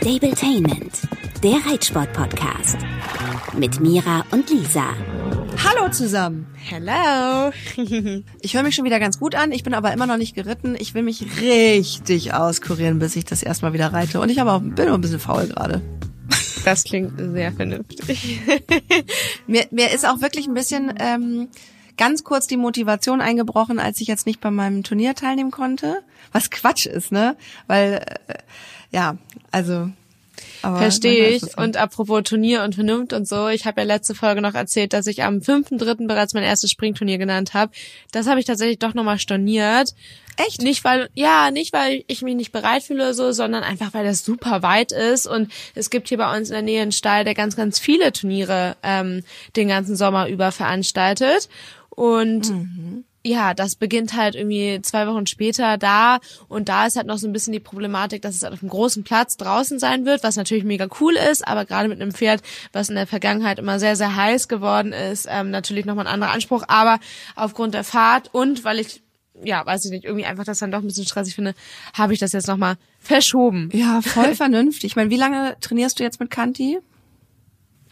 Stabletainment, der Reitsport-Podcast. Mit Mira und Lisa. Hallo zusammen. Hello. Ich höre mich schon wieder ganz gut an. Ich bin aber immer noch nicht geritten. Ich will mich richtig auskurieren, bis ich das erstmal wieder reite. Und ich aber auch, bin auch ein bisschen faul gerade. Das klingt sehr vernünftig. mir, mir ist auch wirklich ein bisschen ähm, ganz kurz die Motivation eingebrochen, als ich jetzt nicht bei meinem Turnier teilnehmen konnte. Was Quatsch ist, ne? Weil, äh, ja, also Verstehe ich. Und apropos Turnier und Vernunft und so, ich habe ja letzte Folge noch erzählt, dass ich am 5.3. bereits mein erstes Springturnier genannt habe. Das habe ich tatsächlich doch nochmal storniert. Echt? Nicht weil, ja, nicht weil ich mich nicht bereit fühle oder so, sondern einfach weil das super weit ist und es gibt hier bei uns in der Nähe einen Stall, der ganz, ganz viele Turniere ähm, den ganzen Sommer über veranstaltet. Und mhm ja, das beginnt halt irgendwie zwei Wochen später da und da ist halt noch so ein bisschen die Problematik, dass es halt auf einem großen Platz draußen sein wird, was natürlich mega cool ist, aber gerade mit einem Pferd, was in der Vergangenheit immer sehr, sehr heiß geworden ist, ähm, natürlich nochmal ein anderer Anspruch, aber aufgrund der Fahrt und weil ich ja, weiß ich nicht, irgendwie einfach das dann doch ein bisschen stressig finde, habe ich das jetzt nochmal verschoben. Ja, voll vernünftig. Ich meine, wie lange trainierst du jetzt mit Kanti?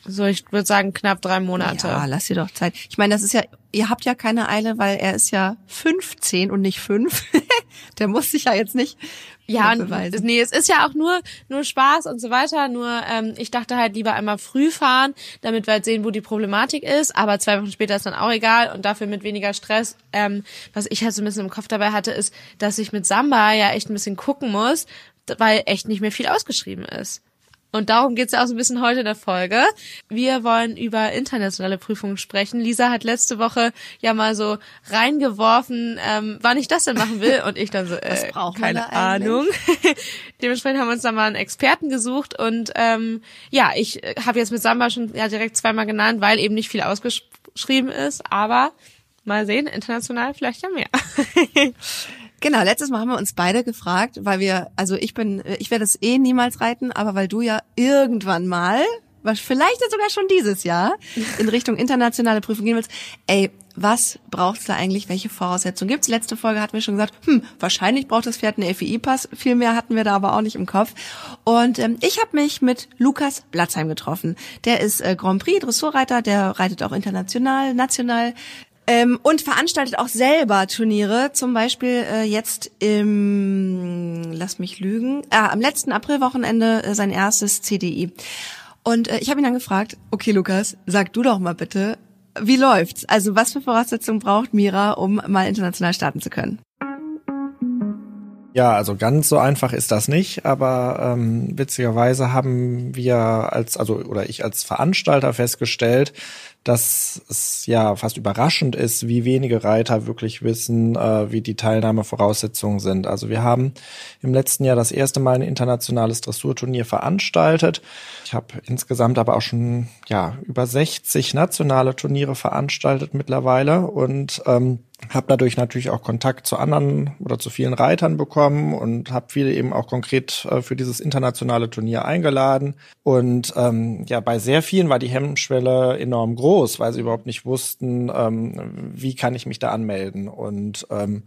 So, ich würde sagen knapp drei Monate. Ja, lass dir doch Zeit. Ich meine, das ist ja, ihr habt ja keine Eile, weil er ist ja 15 und nicht 5. Der muss sich ja jetzt nicht ja, beweisen. nee, es ist ja auch nur nur Spaß und so weiter. Nur ähm, ich dachte halt lieber einmal früh fahren, damit wir halt sehen, wo die Problematik ist. Aber zwei Wochen später ist dann auch egal und dafür mit weniger Stress. Ähm, was ich halt so ein bisschen im Kopf dabei hatte, ist, dass ich mit Samba ja echt ein bisschen gucken muss, weil echt nicht mehr viel ausgeschrieben ist. Und darum geht's ja auch so ein bisschen heute in der Folge. Wir wollen über internationale Prüfungen sprechen. Lisa hat letzte Woche ja mal so reingeworfen, ähm, wann ich das denn machen will. Und ich dann so, äh, keine Ahnung. Dementsprechend haben wir uns da mal einen Experten gesucht. Und ähm, ja, ich habe jetzt mit Samba schon ja direkt zweimal genannt, weil eben nicht viel ausgeschrieben ist. Aber mal sehen, international vielleicht ja mehr. Genau, letztes Mal haben wir uns beide gefragt, weil wir, also ich bin, ich werde es eh niemals reiten, aber weil du ja irgendwann mal, vielleicht sogar schon dieses Jahr, in Richtung internationale Prüfung gehen willst, ey, was braucht's da eigentlich? Welche Voraussetzungen gibt's? Letzte Folge hatten wir schon gesagt, hm, wahrscheinlich braucht das Pferd einen FEI-Pass. Viel mehr hatten wir da aber auch nicht im Kopf. Und ähm, ich habe mich mit Lukas Blatzheim getroffen. Der ist äh, Grand Prix Dressurreiter, der reitet auch international, national, ähm, und veranstaltet auch selber Turniere, zum Beispiel äh, jetzt im, lass mich lügen, äh, am letzten Aprilwochenende äh, sein erstes CDI. Und äh, ich habe ihn dann gefragt, okay Lukas, sag du doch mal bitte, wie läuft's? Also was für Voraussetzungen braucht Mira, um mal international starten zu können? Ja, also ganz so einfach ist das nicht, aber ähm, witzigerweise haben wir als, also oder ich als Veranstalter festgestellt, dass es ja fast überraschend ist, wie wenige Reiter wirklich wissen, äh, wie die Teilnahmevoraussetzungen sind. Also wir haben im letzten Jahr das erste Mal ein internationales Dressurturnier veranstaltet. Ich habe insgesamt aber auch schon ja über 60 nationale Turniere veranstaltet mittlerweile und ähm, habe dadurch natürlich auch Kontakt zu anderen oder zu vielen Reitern bekommen und habe viele eben auch konkret äh, für dieses internationale Turnier eingeladen. Und ähm, ja, bei sehr vielen war die Hemmschwelle enorm groß, weil sie überhaupt nicht wussten, ähm, wie kann ich mich da anmelden. Und ähm,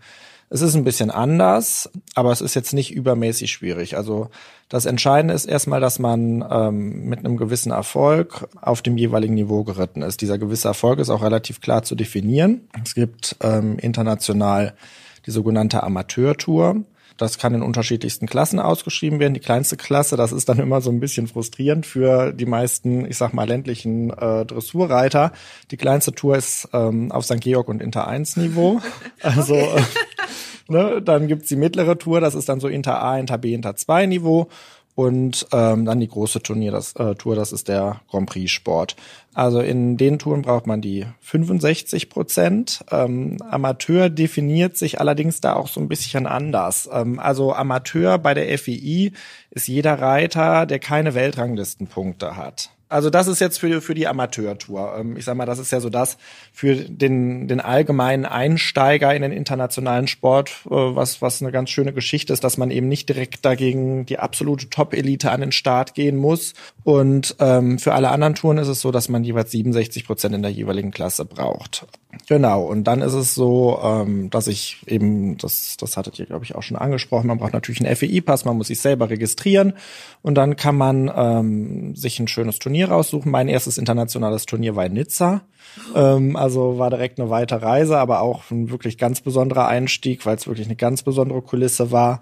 es ist ein bisschen anders, aber es ist jetzt nicht übermäßig schwierig. Also das Entscheidende ist erstmal, dass man ähm, mit einem gewissen Erfolg auf dem jeweiligen Niveau geritten ist. Dieser gewisse Erfolg ist auch relativ klar zu definieren. Es gibt ähm, international die sogenannte Amateurtour. Das kann in unterschiedlichsten Klassen ausgeschrieben werden. Die kleinste Klasse, das ist dann immer so ein bisschen frustrierend für die meisten, ich sag mal, ländlichen äh, Dressurreiter. Die kleinste Tour ist ähm, auf St. Georg und Inter 1 Niveau. Also okay. äh, Ne? Dann gibt's die mittlere Tour, das ist dann so Inter A, Inter B, Inter 2 Niveau. Und ähm, dann die große Turnier, das, äh, Tour, das ist der Grand Prix Sport. Also in den Touren braucht man die 65 Prozent. Ähm, Amateur definiert sich allerdings da auch so ein bisschen anders. Ähm, also Amateur bei der FII ist jeder Reiter, der keine Weltranglistenpunkte hat. Also das ist jetzt für, für die Amateurtour. Ähm, ich sag mal, das ist ja so das für den, den allgemeinen Einsteiger in den internationalen Sport, äh, was, was eine ganz schöne Geschichte ist, dass man eben nicht direkt dagegen die absolute Top-Elite an den Start gehen muss. Und ähm, für alle anderen Touren ist es so, dass man jeweils 67 Prozent in der jeweiligen Klasse braucht. Genau, und dann ist es so, ähm, dass ich eben, das, das hattet ihr, glaube ich, auch schon angesprochen, man braucht natürlich einen FEI-Pass, man muss sich selber registrieren und dann kann man ähm, sich ein schönes Turnier raussuchen. Mein erstes internationales Turnier war in Nizza. Ähm, also war direkt eine weite Reise, aber auch ein wirklich ganz besonderer Einstieg, weil es wirklich eine ganz besondere Kulisse war.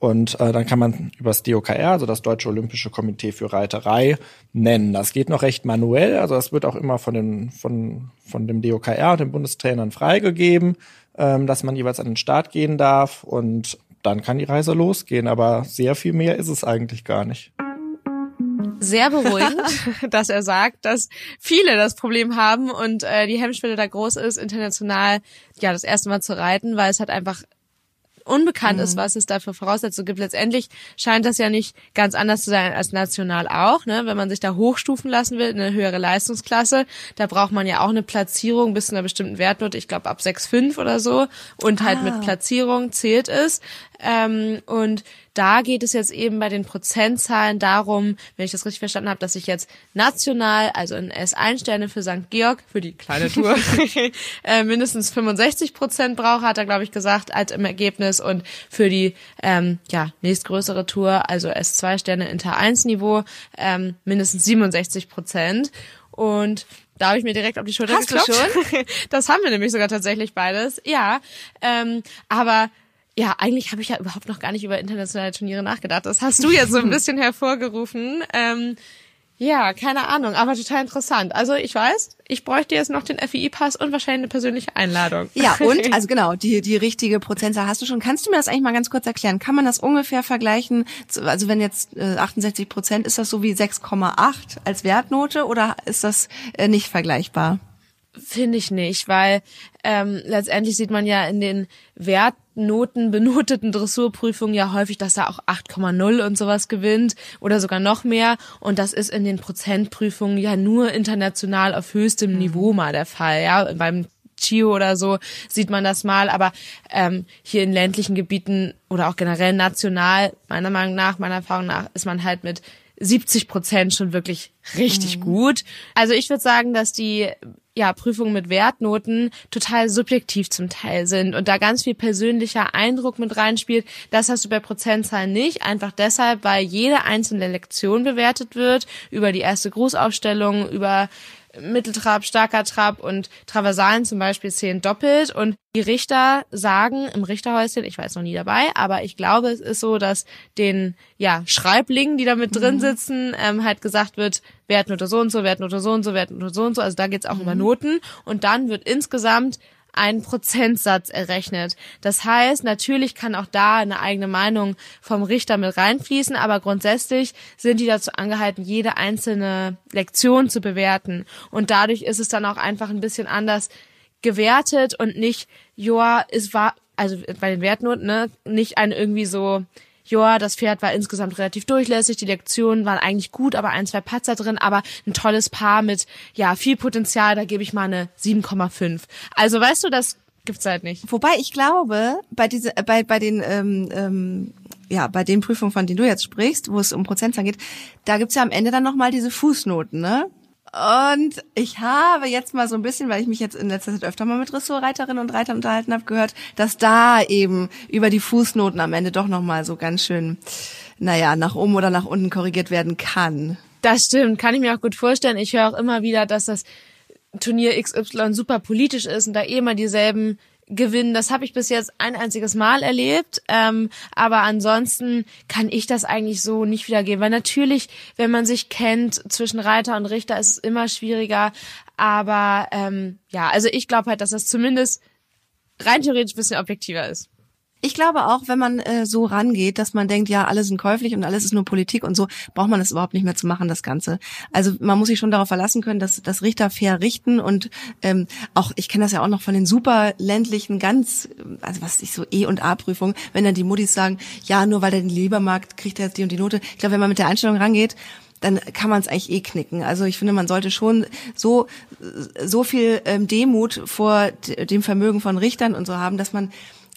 Und äh, dann kann man übers DOKR, also das Deutsche Olympische Komitee für Reiterei, nennen. Das geht noch recht manuell, also das wird auch immer von, den, von, von dem DOKR und den Bundestrainern freigegeben, ähm, dass man jeweils an den Start gehen darf und dann kann die Reise losgehen. Aber sehr viel mehr ist es eigentlich gar nicht sehr beruhigend, dass er sagt, dass viele das Problem haben und äh, die Hemmschwelle da groß ist, international ja das erste Mal zu reiten, weil es halt einfach unbekannt mhm. ist, was es da für Voraussetzungen gibt. Letztendlich scheint das ja nicht ganz anders zu sein als national auch. Ne? Wenn man sich da hochstufen lassen will, eine höhere Leistungsklasse, da braucht man ja auch eine Platzierung bis zu einer bestimmten Wertnote, ich glaube ab 6,5 oder so. Und halt ah. mit Platzierung zählt es. Ähm, und da geht es jetzt eben bei den Prozentzahlen darum, wenn ich das richtig verstanden habe, dass ich jetzt national, also in S1 Sterne für St. Georg, für die kleine Tour, äh, mindestens 65 Prozent brauche, hat er, glaube ich, gesagt, als im Ergebnis. Und für die ähm, ja, nächstgrößere Tour, also S2 Sterne Inter 1 Niveau, ähm, mindestens 67 Prozent. Und da habe ich mir direkt auf die Schulter geklopft. Das haben wir nämlich sogar tatsächlich beides. Ja, ähm, aber ja, eigentlich habe ich ja überhaupt noch gar nicht über internationale Turniere nachgedacht. Das hast du jetzt so ein bisschen hervorgerufen. Ähm, ja, keine Ahnung, aber total interessant. Also ich weiß, ich bräuchte jetzt noch den FII-Pass und wahrscheinlich eine persönliche Einladung. Ja, und, also genau, die, die richtige Prozentzahl hast du schon. Kannst du mir das eigentlich mal ganz kurz erklären? Kann man das ungefähr vergleichen? Also wenn jetzt äh, 68 Prozent, ist das so wie 6,8 als Wertnote oder ist das äh, nicht vergleichbar? Finde ich nicht, weil ähm, letztendlich sieht man ja in den Wertnoten benoteten Dressurprüfungen ja häufig, dass da auch 8,0 und sowas gewinnt oder sogar noch mehr. Und das ist in den Prozentprüfungen ja nur international auf höchstem mhm. Niveau mal der Fall. Ja, beim Chio oder so sieht man das mal, aber ähm, hier in ländlichen Gebieten oder auch generell national, meiner Meinung nach, meiner Erfahrung nach, ist man halt mit 70 Prozent schon wirklich richtig mhm. gut. Also ich würde sagen, dass die ja, Prüfungen mit Wertnoten total subjektiv zum Teil sind und da ganz viel persönlicher Eindruck mit reinspielt. Das hast du bei Prozentzahlen nicht, einfach deshalb, weil jede einzelne Lektion bewertet wird, über die erste Grußaufstellung, über Mitteltrab, starker Trab und Traversalen zum Beispiel zählen doppelt. Und die Richter sagen im Richterhäuschen, ich war jetzt noch nie dabei, aber ich glaube, es ist so, dass den ja Schreiblingen, die da mit drin mhm. sitzen, ähm, halt gesagt wird, Wertnote so und so, Wertnote so und so, Wertnote so und so. Also da geht's auch mhm. über Noten. Und dann wird insgesamt ein Prozentsatz errechnet. Das heißt, natürlich kann auch da eine eigene Meinung vom Richter mit reinfließen, aber grundsätzlich sind die dazu angehalten, jede einzelne Lektion zu bewerten. Und dadurch ist es dann auch einfach ein bisschen anders gewertet und nicht, joa, es war, also bei den Wertnoten, ne, nicht ein irgendwie so, ja, das Pferd war insgesamt relativ durchlässig, die Lektionen waren eigentlich gut, aber ein, zwei Patzer drin, aber ein tolles Paar mit, ja, viel Potenzial, da gebe ich mal eine 7,5. Also weißt du, das gibt's halt nicht. Wobei ich glaube, bei diese, bei, bei den, ähm, ähm, ja, bei den Prüfungen, von denen du jetzt sprichst, wo es um Prozentzahlen geht, da gibt's ja am Ende dann nochmal diese Fußnoten, ne? Und ich habe jetzt mal so ein bisschen, weil ich mich jetzt in letzter Zeit öfter mal mit Ressortreiterinnen und Reitern unterhalten habe, gehört, dass da eben über die Fußnoten am Ende doch nochmal so ganz schön, naja, nach oben oder nach unten korrigiert werden kann. Das stimmt, kann ich mir auch gut vorstellen. Ich höre auch immer wieder, dass das Turnier XY super politisch ist und da eh immer dieselben gewinnen. Das habe ich bis jetzt ein einziges Mal erlebt. Ähm, aber ansonsten kann ich das eigentlich so nicht wiedergeben. Weil natürlich, wenn man sich kennt zwischen Reiter und Richter, ist es immer schwieriger. Aber ähm, ja, also ich glaube halt, dass das zumindest rein theoretisch ein bisschen objektiver ist. Ich glaube auch, wenn man äh, so rangeht, dass man denkt, ja, alles sind käuflich und alles ist nur Politik und so, braucht man das überhaupt nicht mehr zu machen, das Ganze. Also man muss sich schon darauf verlassen können, dass, dass Richter fair richten und ähm, auch, ich kenne das ja auch noch von den super ländlichen, ganz, also was ich so E- und A-Prüfungen, wenn dann die Muttis sagen, ja, nur weil er den Liebermarkt kriegt er jetzt die und die Note. Ich glaube, wenn man mit der Einstellung rangeht, dann kann man es eigentlich eh knicken. Also ich finde, man sollte schon so so viel ähm, Demut vor dem Vermögen von Richtern und so haben, dass man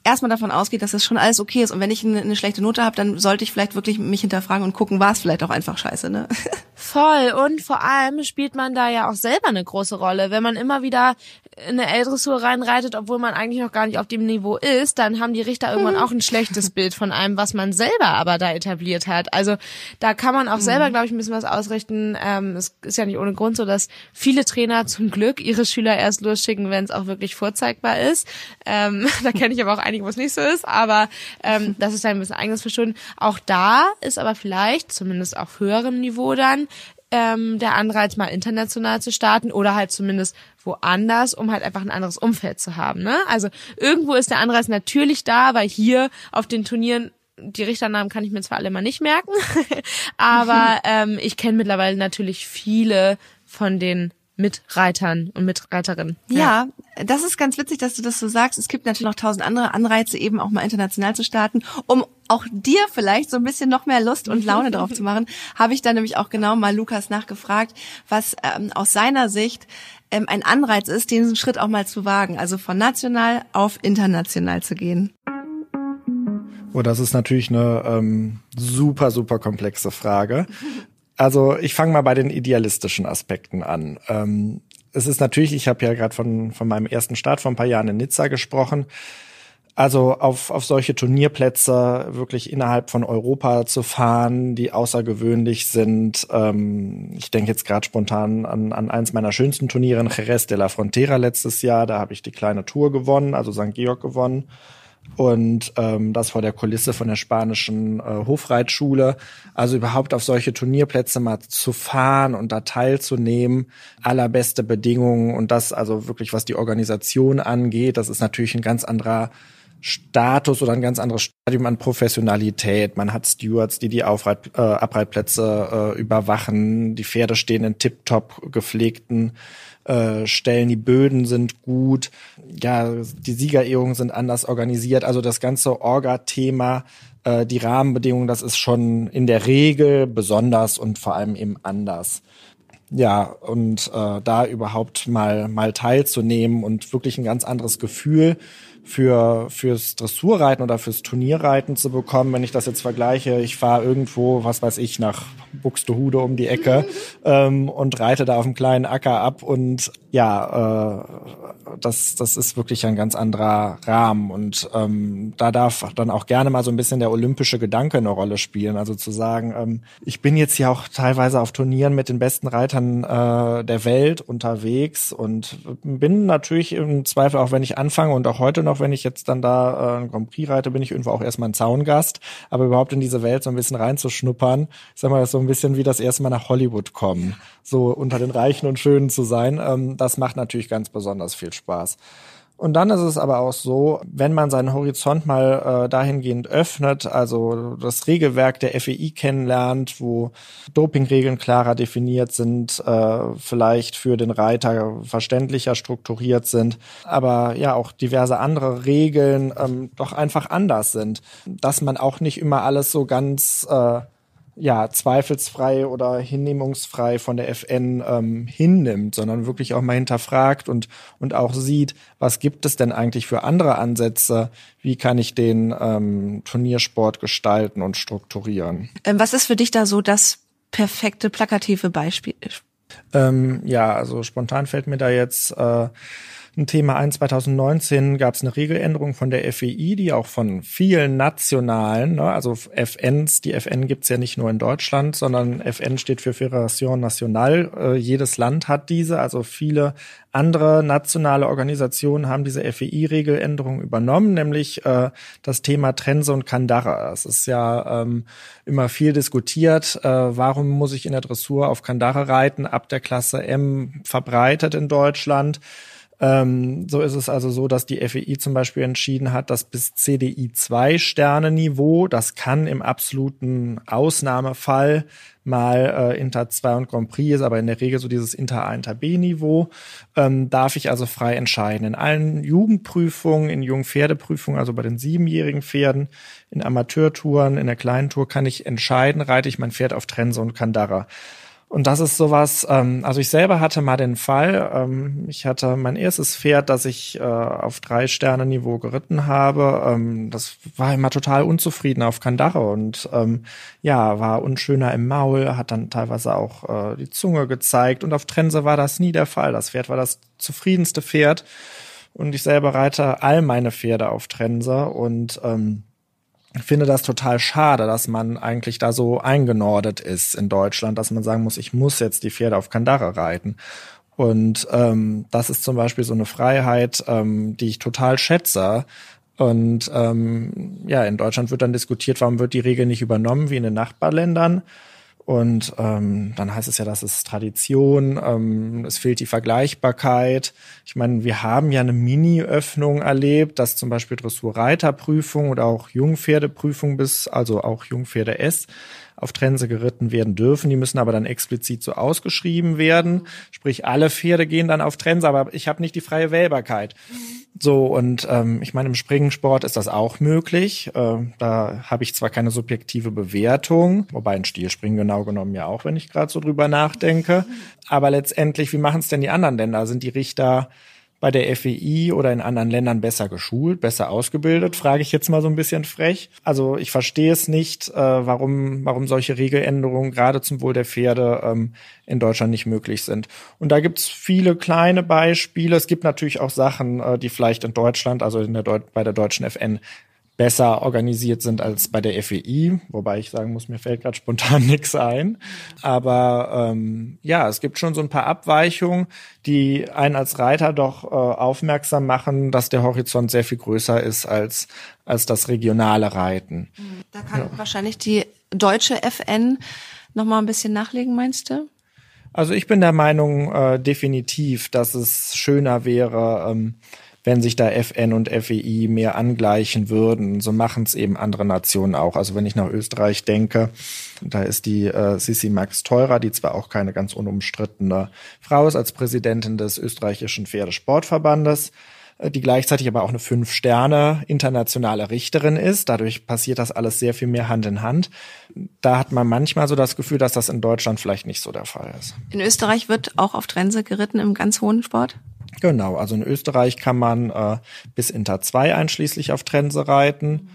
erstmal davon ausgeht, dass das schon alles okay ist. Und wenn ich eine, eine schlechte Note habe, dann sollte ich vielleicht wirklich mich hinterfragen und gucken, war es vielleicht auch einfach scheiße, ne? Voll. Und vor allem spielt man da ja auch selber eine große Rolle. Wenn man immer wieder in eine L-Dressur reinreitet, obwohl man eigentlich noch gar nicht auf dem Niveau ist, dann haben die Richter irgendwann auch ein schlechtes Bild von einem, was man selber aber da etabliert hat. Also da kann man auch selber, glaube ich, ein bisschen was ausrichten. Ähm, es ist ja nicht ohne Grund so, dass viele Trainer zum Glück ihre Schüler erst losschicken, wenn es auch wirklich vorzeigbar ist. Ähm, da kenne ich aber auch einige, wo es nicht so ist. Aber ähm, das ist ein bisschen eigenes Verschulden. Auch da ist aber vielleicht, zumindest auf höherem Niveau dann, ähm, der Anreiz, mal international zu starten oder halt zumindest woanders, um halt einfach ein anderes Umfeld zu haben. Ne? Also irgendwo ist der Anreiz natürlich da, weil hier auf den Turnieren die Richternamen kann ich mir zwar alle mal nicht merken, aber ähm, ich kenne mittlerweile natürlich viele von den Mitreitern und Mitreiterinnen. Ja, ja, das ist ganz witzig, dass du das so sagst. Es gibt natürlich noch tausend andere Anreize, eben auch mal international zu starten, um auch dir vielleicht so ein bisschen noch mehr Lust und Laune drauf zu machen. Habe ich da nämlich auch genau mal Lukas nachgefragt, was ähm, aus seiner Sicht ähm, ein Anreiz ist, diesen Schritt auch mal zu wagen, also von national auf international zu gehen. Oh, das ist natürlich eine ähm, super, super komplexe Frage. Also ich fange mal bei den idealistischen Aspekten an. Ähm, es ist natürlich, ich habe ja gerade von, von meinem ersten Start vor ein paar Jahren in Nizza gesprochen. Also auf, auf solche Turnierplätze wirklich innerhalb von Europa zu fahren, die außergewöhnlich sind. Ähm, ich denke jetzt gerade spontan an, an eins meiner schönsten Turniere Jerez de la Frontera letztes Jahr. Da habe ich die kleine Tour gewonnen, also St. Georg gewonnen und ähm, das vor der Kulisse von der spanischen äh, Hofreitschule. Also überhaupt auf solche Turnierplätze mal zu fahren und da teilzunehmen, allerbeste Bedingungen und das also wirklich, was die Organisation angeht, das ist natürlich ein ganz anderer Status oder ein ganz anderes Stadium an Professionalität. Man hat Stewards, die die Aufreit, äh, Abreitplätze äh, überwachen. Die Pferde stehen in tiptop gepflegten äh, Stellen. Die Böden sind gut. Ja, die Siegerehrungen sind anders organisiert. Also das ganze Orga-Thema, äh, die Rahmenbedingungen, das ist schon in der Regel besonders und vor allem eben anders ja, und äh, da überhaupt mal mal teilzunehmen und wirklich ein ganz anderes Gefühl für fürs Dressurreiten oder fürs Turnierreiten zu bekommen. Wenn ich das jetzt vergleiche, ich fahre irgendwo, was weiß ich, nach Buxtehude um die Ecke ähm, und reite da auf einem kleinen Acker ab und ja, äh, das das ist wirklich ein ganz anderer Rahmen. Und ähm, da darf dann auch gerne mal so ein bisschen der olympische Gedanke eine Rolle spielen. Also zu sagen, ähm, ich bin jetzt ja auch teilweise auf Turnieren mit den besten Reitern äh, der Welt unterwegs und bin natürlich im Zweifel auch, wenn ich anfange und auch heute noch wenn ich jetzt dann da äh, ein Grand Prix reite, bin ich irgendwo auch erstmal ein Zaungast, aber überhaupt in diese Welt so ein bisschen reinzuschnuppern, ich sag mal, das ist so ein bisschen wie das erste Mal nach Hollywood kommen, so unter den Reichen und Schönen zu sein, ähm, das macht natürlich ganz besonders viel Spaß. Und dann ist es aber auch so, wenn man seinen Horizont mal äh, dahingehend öffnet, also das Regelwerk der FEI kennenlernt, wo Dopingregeln klarer definiert sind, äh, vielleicht für den Reiter verständlicher strukturiert sind, aber ja auch diverse andere Regeln ähm, doch einfach anders sind, dass man auch nicht immer alles so ganz äh, ja, zweifelsfrei oder hinnehmungsfrei von der FN ähm, hinnimmt, sondern wirklich auch mal hinterfragt und, und auch sieht, was gibt es denn eigentlich für andere Ansätze, wie kann ich den ähm, Turniersport gestalten und strukturieren. Ähm, was ist für dich da so das perfekte plakative Beispiel? Ähm, ja, also spontan fällt mir da jetzt äh, ein Thema ein. 2019 gab es eine Regeländerung von der FEI, die auch von vielen nationalen, ne, also FNs, die FN gibt's ja nicht nur in Deutschland, sondern FN steht für Fédération Nationale. Äh, jedes Land hat diese, also viele andere nationale Organisationen haben diese FEI-Regeländerung übernommen, nämlich äh, das Thema Trense und Kandare. Es ist ja ähm, immer viel diskutiert, äh, warum muss ich in der Dressur auf Kandare reiten, ab der Klasse M verbreitet in Deutschland. Ähm, so ist es also so, dass die FEI zum Beispiel entschieden hat, dass bis CDI 2 Sterne Niveau, das kann im absoluten Ausnahmefall mal äh, Inter 2 und Grand Prix ist, aber in der Regel so dieses Inter A, Inter B Niveau, ähm, darf ich also frei entscheiden. In allen Jugendprüfungen, in Jungpferdeprüfungen, also bei den siebenjährigen Pferden, in Amateurtouren, in der kleinen Tour kann ich entscheiden, reite ich mein Pferd auf Trense und Kandara. Und das ist sowas, ähm, also ich selber hatte mal den Fall, ähm, ich hatte mein erstes Pferd, das ich äh, auf drei Sterne Niveau geritten habe. Ähm, das war immer total unzufrieden auf Kandare und ähm, ja, war unschöner im Maul, hat dann teilweise auch äh, die Zunge gezeigt und auf Trense war das nie der Fall. Das Pferd war das zufriedenste Pferd und ich selber reite all meine Pferde auf Trense und ähm, finde das total schade, dass man eigentlich da so eingenordet ist in Deutschland, dass man sagen muss, ich muss jetzt die Pferde auf Kandare reiten. Und ähm, das ist zum Beispiel so eine Freiheit, ähm, die ich total schätze. Und ähm, ja, in Deutschland wird dann diskutiert, warum wird die Regel nicht übernommen wie in den Nachbarländern. Und ähm, dann heißt es ja, das ist Tradition, ähm, es fehlt die Vergleichbarkeit. Ich meine, wir haben ja eine Mini-Öffnung erlebt, dass zum Beispiel Dressurreiterprüfung oder auch Jungpferdeprüfung bis, also auch Jungpferde S, auf Trense geritten werden dürfen. Die müssen aber dann explizit so ausgeschrieben werden. Sprich, alle Pferde gehen dann auf Trense, aber ich habe nicht die freie Wählbarkeit. So, und ähm, ich meine, im Springsport ist das auch möglich. Äh, da habe ich zwar keine subjektive Bewertung, wobei ein Stilspringen genau genommen ja auch, wenn ich gerade so drüber nachdenke. Aber letztendlich, wie machen es denn die anderen Länder? Sind die Richter bei der FEI oder in anderen Ländern besser geschult, besser ausgebildet, frage ich jetzt mal so ein bisschen frech. Also ich verstehe es nicht, äh, warum, warum solche Regeländerungen gerade zum Wohl der Pferde ähm, in Deutschland nicht möglich sind. Und da gibt's viele kleine Beispiele. Es gibt natürlich auch Sachen, äh, die vielleicht in Deutschland, also in der Deut bei der deutschen FN, besser organisiert sind als bei der FEI, wobei ich sagen muss, mir fällt gerade spontan nichts ein. Aber ähm, ja, es gibt schon so ein paar Abweichungen, die einen als Reiter doch äh, aufmerksam machen, dass der Horizont sehr viel größer ist als als das regionale Reiten. Da kann ja. wahrscheinlich die deutsche FN noch mal ein bisschen nachlegen, meinst du? Also ich bin der Meinung äh, definitiv, dass es schöner wäre. Ähm, wenn sich da FN und FEI mehr angleichen würden. So machen es eben andere Nationen auch. Also wenn ich nach Österreich denke, da ist die äh, Sissi Max Teurer, die zwar auch keine ganz unumstrittene Frau ist, als Präsidentin des österreichischen Pferdesportverbandes, äh, die gleichzeitig aber auch eine fünf Sterne internationale Richterin ist. Dadurch passiert das alles sehr viel mehr Hand in Hand. Da hat man manchmal so das Gefühl, dass das in Deutschland vielleicht nicht so der Fall ist. In Österreich wird auch auf Trense geritten im ganz hohen Sport? Genau, also in Österreich kann man äh, bis Inter 2 einschließlich auf Trense reiten.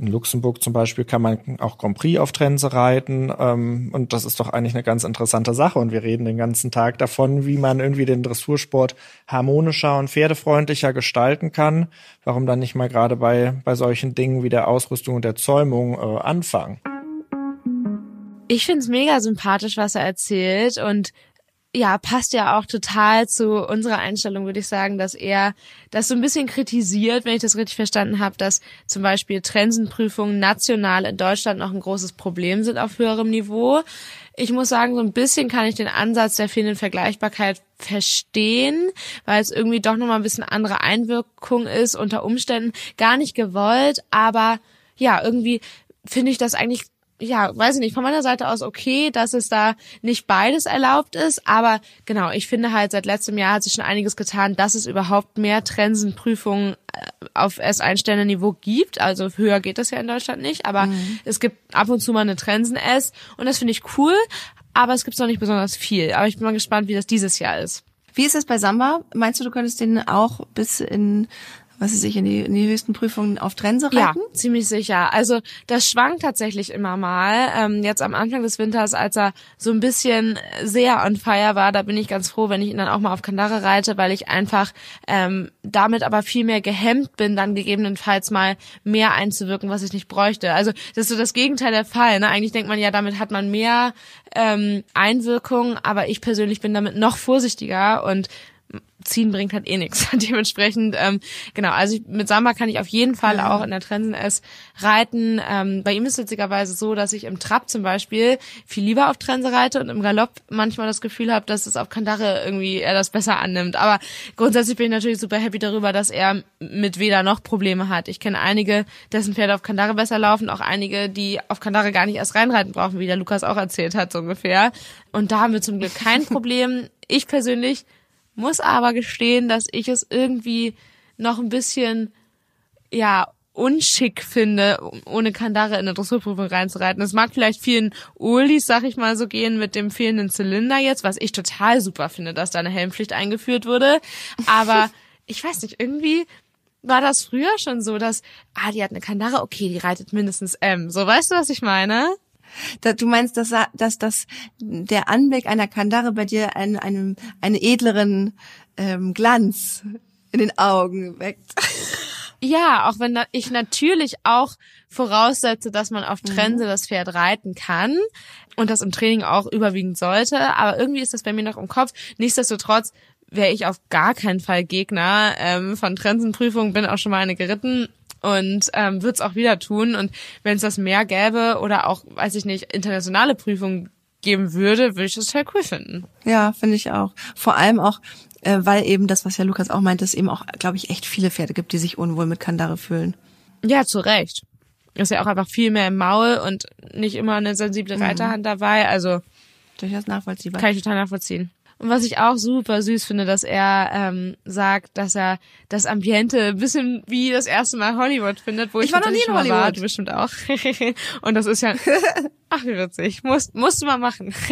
In Luxemburg zum Beispiel kann man auch Grand Prix auf Trense reiten. Ähm, und das ist doch eigentlich eine ganz interessante Sache. Und wir reden den ganzen Tag davon, wie man irgendwie den Dressursport harmonischer und pferdefreundlicher gestalten kann. Warum dann nicht mal gerade bei, bei solchen Dingen wie der Ausrüstung und der Zäumung äh, anfangen? Ich find's mega sympathisch, was er erzählt. Und ja, passt ja auch total zu unserer Einstellung, würde ich sagen, dass er das so ein bisschen kritisiert, wenn ich das richtig verstanden habe, dass zum Beispiel Trensenprüfungen national in Deutschland noch ein großes Problem sind auf höherem Niveau. Ich muss sagen, so ein bisschen kann ich den Ansatz der fehlenden Vergleichbarkeit verstehen, weil es irgendwie doch nochmal ein bisschen andere Einwirkung ist, unter Umständen gar nicht gewollt, aber ja, irgendwie finde ich das eigentlich ja, weiß ich nicht, von meiner Seite aus okay, dass es da nicht beides erlaubt ist, aber genau, ich finde halt seit letztem Jahr hat sich schon einiges getan, dass es überhaupt mehr Trensenprüfungen äh, auf S1-Sterne-Niveau gibt, also höher geht das ja in Deutschland nicht, aber mhm. es gibt ab und zu mal eine Trensen-S und das finde ich cool, aber es gibt noch nicht besonders viel, aber ich bin mal gespannt, wie das dieses Jahr ist. Wie ist es bei Samba? Meinst du, du könntest den auch bis in was ist ich, in die, in die höchsten Prüfungen auf Trense reiten? Ja, ziemlich sicher. Also das schwankt tatsächlich immer mal. Ähm, jetzt am Anfang des Winters, als er so ein bisschen sehr on fire war, da bin ich ganz froh, wenn ich ihn dann auch mal auf Kandare reite, weil ich einfach ähm, damit aber viel mehr gehemmt bin, dann gegebenenfalls mal mehr einzuwirken, was ich nicht bräuchte. Also das ist so das Gegenteil der Fall. Ne? Eigentlich denkt man ja, damit hat man mehr ähm, Einwirkung, aber ich persönlich bin damit noch vorsichtiger und ziehen bringt halt eh nichts. Dementsprechend, ähm, genau, also ich, mit Samba kann ich auf jeden Fall auch in der Trensen S reiten. Ähm, bei ihm ist es witzigerweise so, dass ich im Trab zum Beispiel viel lieber auf Trense reite und im Galopp manchmal das Gefühl habe, dass es auf Kandare irgendwie er das besser annimmt. Aber grundsätzlich bin ich natürlich super happy darüber, dass er mit Weder noch Probleme hat. Ich kenne einige, dessen Pferde auf Kandare besser laufen, auch einige, die auf Kandare gar nicht erst reinreiten brauchen, wie der Lukas auch erzählt hat, so ungefähr. Und da haben wir zum Glück kein Problem. Ich persönlich muss aber gestehen, dass ich es irgendwie noch ein bisschen, ja, unschick finde, ohne Kandare in eine Dressurprüfung reinzureiten. Es mag vielleicht vielen Olis, sag ich mal, so gehen mit dem fehlenden Zylinder jetzt, was ich total super finde, dass da eine Helmpflicht eingeführt wurde. Aber ich weiß nicht, irgendwie war das früher schon so, dass, ah, die hat eine Kandare, okay, die reitet mindestens M. So, weißt du, was ich meine? Du meinst, dass, dass, dass der Anblick einer Kandare bei dir einen, einen, einen edleren ähm, Glanz in den Augen weckt. Ja, auch wenn ich natürlich auch voraussetze, dass man auf Trense mhm. das Pferd reiten kann und das im Training auch überwiegend sollte, aber irgendwie ist das bei mir noch im Kopf. Nichtsdestotrotz wäre ich auf gar keinen Fall Gegner ähm, von Trensenprüfungen, bin auch schon mal eine geritten und ähm, würde es auch wieder tun. Und wenn es das mehr gäbe oder auch, weiß ich nicht, internationale Prüfungen geben würde, würde ich das total cool finden. Ja, finde ich auch. Vor allem auch, äh, weil eben das, was ja Lukas auch meint, es eben auch, glaube ich, echt viele Pferde gibt, die sich unwohl mit Kandare fühlen. Ja, zu Recht. Ist ja auch einfach viel mehr im Maul und nicht immer eine sensible mhm. Reiterhand dabei. Also durchaus nachvollziehbar. Kann ich total nachvollziehen. Und was ich auch super süß finde, dass er ähm, sagt, dass er das Ambiente ein bisschen wie das erste Mal Hollywood findet, wo ich, ich war noch nie in Hollywood. War, du bestimmt auch. und das ist ja, ach wie witzig, musst, musst du mal machen.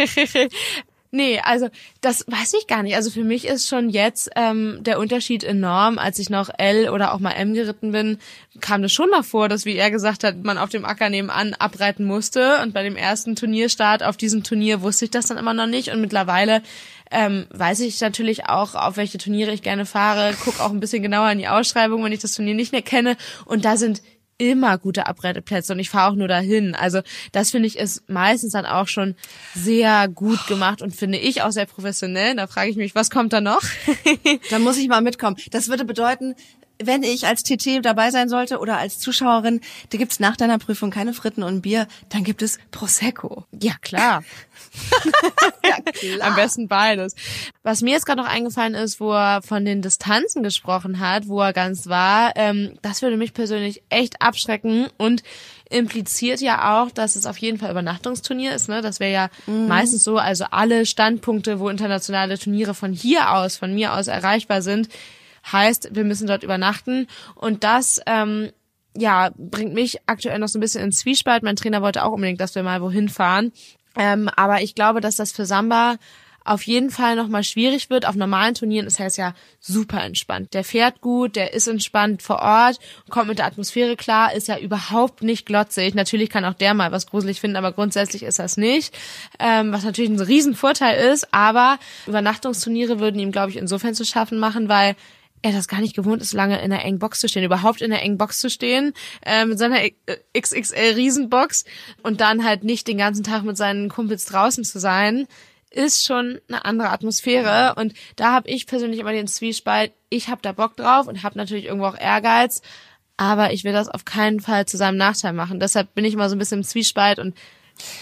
Nee, also das weiß ich gar nicht. Also für mich ist schon jetzt ähm, der Unterschied enorm. Als ich noch L oder auch mal M geritten bin, kam das schon mal vor, dass, wie er gesagt hat, man auf dem Acker nebenan abreiten musste. Und bei dem ersten Turnierstart auf diesem Turnier wusste ich das dann immer noch nicht. Und mittlerweile ähm, weiß ich natürlich auch, auf welche Turniere ich gerne fahre, guck auch ein bisschen genauer in die Ausschreibung, wenn ich das Turnier nicht mehr kenne. Und da sind immer gute Abreiteplätze und ich fahre auch nur dahin. Also das finde ich ist meistens dann auch schon sehr gut gemacht und finde ich auch sehr professionell. Da frage ich mich, was kommt da noch? da muss ich mal mitkommen. Das würde bedeuten, wenn ich als TT dabei sein sollte oder als Zuschauerin, da gibt's nach deiner Prüfung keine Fritten und Bier, dann gibt es Prosecco. Ja, klar. ja, klar. Am besten beides. Was mir jetzt gerade noch eingefallen ist, wo er von den Distanzen gesprochen hat, wo er ganz war, ähm, das würde mich persönlich echt abschrecken und impliziert ja auch, dass es auf jeden Fall Übernachtungsturnier ist. Ne? Das wäre ja mhm. meistens so, also alle Standpunkte, wo internationale Turniere von hier aus, von mir aus erreichbar sind, heißt, wir müssen dort übernachten. Und das ähm, ja, bringt mich aktuell noch so ein bisschen in Zwiespalt. Mein Trainer wollte auch unbedingt, dass wir mal wohin fahren. Ähm, aber ich glaube, dass das für Samba auf jeden Fall nochmal schwierig wird. Auf normalen Turnieren ist er jetzt ja super entspannt. Der fährt gut, der ist entspannt vor Ort, kommt mit der Atmosphäre klar, ist ja überhaupt nicht glotzig. Natürlich kann auch der mal was gruselig finden, aber grundsätzlich ist das nicht. Ähm, was natürlich ein Riesenvorteil ist, aber Übernachtungsturniere würden ihm, glaube ich, insofern zu schaffen machen, weil er das gar nicht gewohnt ist, lange in einer engen Box zu stehen, überhaupt in einer engen Box zu stehen, äh, mit seiner XXL Riesenbox und dann halt nicht den ganzen Tag mit seinen Kumpels draußen zu sein, ist schon eine andere Atmosphäre und da habe ich persönlich immer den Zwiespalt, ich habe da Bock drauf und habe natürlich irgendwo auch Ehrgeiz, aber ich will das auf keinen Fall zu seinem Nachteil machen. Deshalb bin ich immer so ein bisschen im Zwiespalt und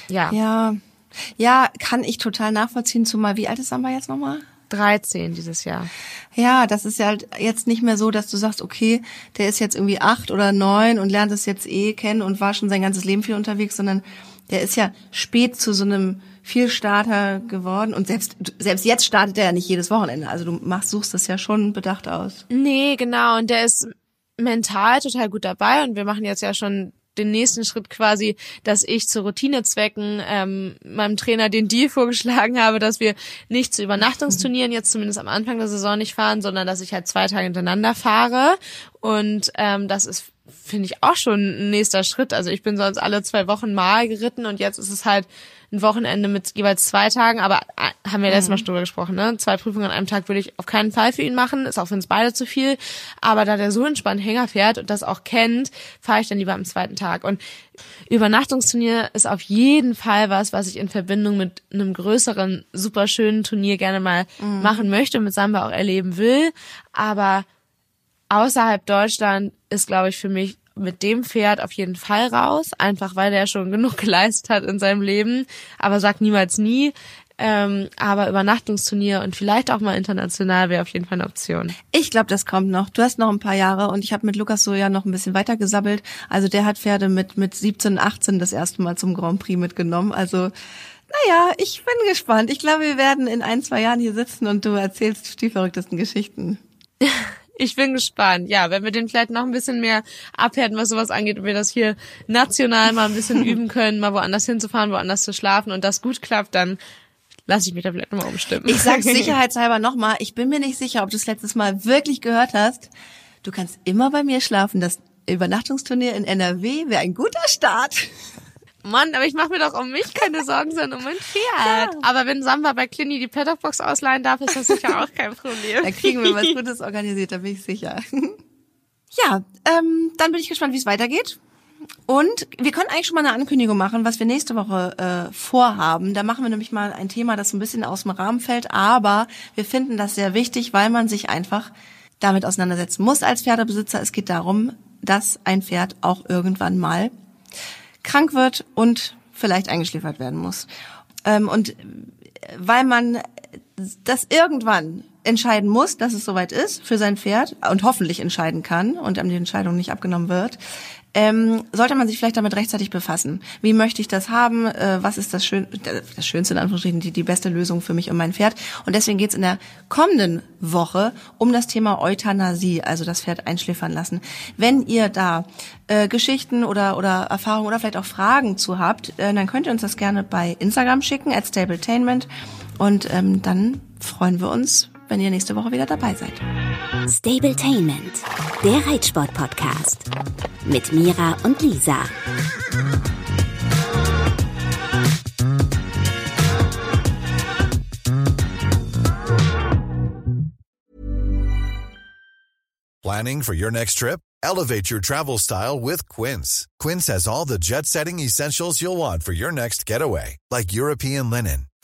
ja. Ja. Ja, kann ich total nachvollziehen, zumal wie alt ist Samba jetzt nochmal? 13 dieses Jahr. Ja, das ist ja halt jetzt nicht mehr so, dass du sagst, okay, der ist jetzt irgendwie acht oder neun und lernt es jetzt eh kennen und war schon sein ganzes Leben viel unterwegs, sondern der ist ja spät zu so einem Vielstarter geworden und selbst selbst jetzt startet er ja nicht jedes Wochenende. Also du machst suchst das ja schon bedacht aus. Nee, genau und der ist mental total gut dabei und wir machen jetzt ja schon den nächsten Schritt quasi, dass ich zu Routinezwecken ähm, meinem Trainer den Deal vorgeschlagen habe, dass wir nicht zu Übernachtungsturnieren jetzt zumindest am Anfang der Saison nicht fahren, sondern dass ich halt zwei Tage hintereinander fahre. Und ähm, das ist finde ich auch schon ein nächster Schritt. Also ich bin sonst alle zwei Wochen mal geritten und jetzt ist es halt ein Wochenende mit jeweils zwei Tagen, aber äh, haben wir letztes Mal schon drüber gesprochen, ne? Zwei Prüfungen an einem Tag würde ich auf keinen Fall für ihn machen, ist auch für uns beide zu viel. Aber da der so entspannt Hänger fährt und das auch kennt, fahre ich dann lieber am zweiten Tag. Und Übernachtungsturnier ist auf jeden Fall was, was ich in Verbindung mit einem größeren, super schönen Turnier gerne mal mhm. machen möchte und mit Samba auch erleben will. Aber außerhalb Deutschland ist, glaube ich, für mich mit dem Pferd auf jeden Fall raus, einfach weil der schon genug geleistet hat in seinem Leben, aber sagt niemals nie. Ähm, aber Übernachtungsturnier und vielleicht auch mal international wäre auf jeden Fall eine Option. Ich glaube, das kommt noch. Du hast noch ein paar Jahre und ich habe mit Lukas so ja noch ein bisschen weiter gesabbelt. Also der hat Pferde mit mit 17, 18 das erste Mal zum Grand Prix mitgenommen. Also naja, ich bin gespannt. Ich glaube, wir werden in ein, zwei Jahren hier sitzen und du erzählst die verrücktesten Geschichten. Ich bin gespannt. Ja, wenn wir den vielleicht noch ein bisschen mehr abhärten, was sowas angeht, und wir das hier national mal ein bisschen üben können, mal woanders hinzufahren, woanders zu schlafen und das gut klappt, dann lasse ich mich da vielleicht nochmal umstimmen. Ich sag's sicherheitshalber nochmal, ich bin mir nicht sicher, ob du es letztes Mal wirklich gehört hast. Du kannst immer bei mir schlafen. Das Übernachtungsturnier in NRW wäre ein guter Start. Mann, aber ich mache mir doch um mich keine Sorgen, sondern um mein Pferd. Ja. Aber wenn Samba bei Clini die Paddockbox ausleihen darf, ist das sicher auch kein Problem. Da kriegen wir was Gutes organisiert, da bin ich sicher. Ja, ähm, dann bin ich gespannt, wie es weitergeht. Und wir können eigentlich schon mal eine Ankündigung machen, was wir nächste Woche äh, vorhaben. Da machen wir nämlich mal ein Thema, das ein bisschen aus dem Rahmen fällt, aber wir finden das sehr wichtig, weil man sich einfach damit auseinandersetzen muss als Pferdebesitzer. Es geht darum, dass ein Pferd auch irgendwann mal krank wird und vielleicht eingeschläfert werden muss. Ähm, und weil man das irgendwann entscheiden muss, dass es soweit ist für sein Pferd und hoffentlich entscheiden kann und einem die Entscheidung nicht abgenommen wird, ähm, sollte man sich vielleicht damit rechtzeitig befassen. Wie möchte ich das haben? Äh, was ist das, Schön das Schönste in Anführungsstrichen, die, die beste Lösung für mich und mein Pferd? Und deswegen geht's in der kommenden Woche um das Thema Euthanasie, also das Pferd einschläfern lassen. Wenn ihr da äh, Geschichten oder, oder Erfahrungen oder vielleicht auch Fragen zu habt, äh, dann könnt ihr uns das gerne bei Instagram schicken, at Stabletainment. Und ähm, dann freuen wir uns, wenn ihr nächste Woche wieder dabei seid. Stabletainment, der Reitsport-Podcast mit Mira und Lisa. Planning for your next trip? Elevate your travel style with Quince. Quince has all the jet-setting essentials you'll want for your next getaway, like European linen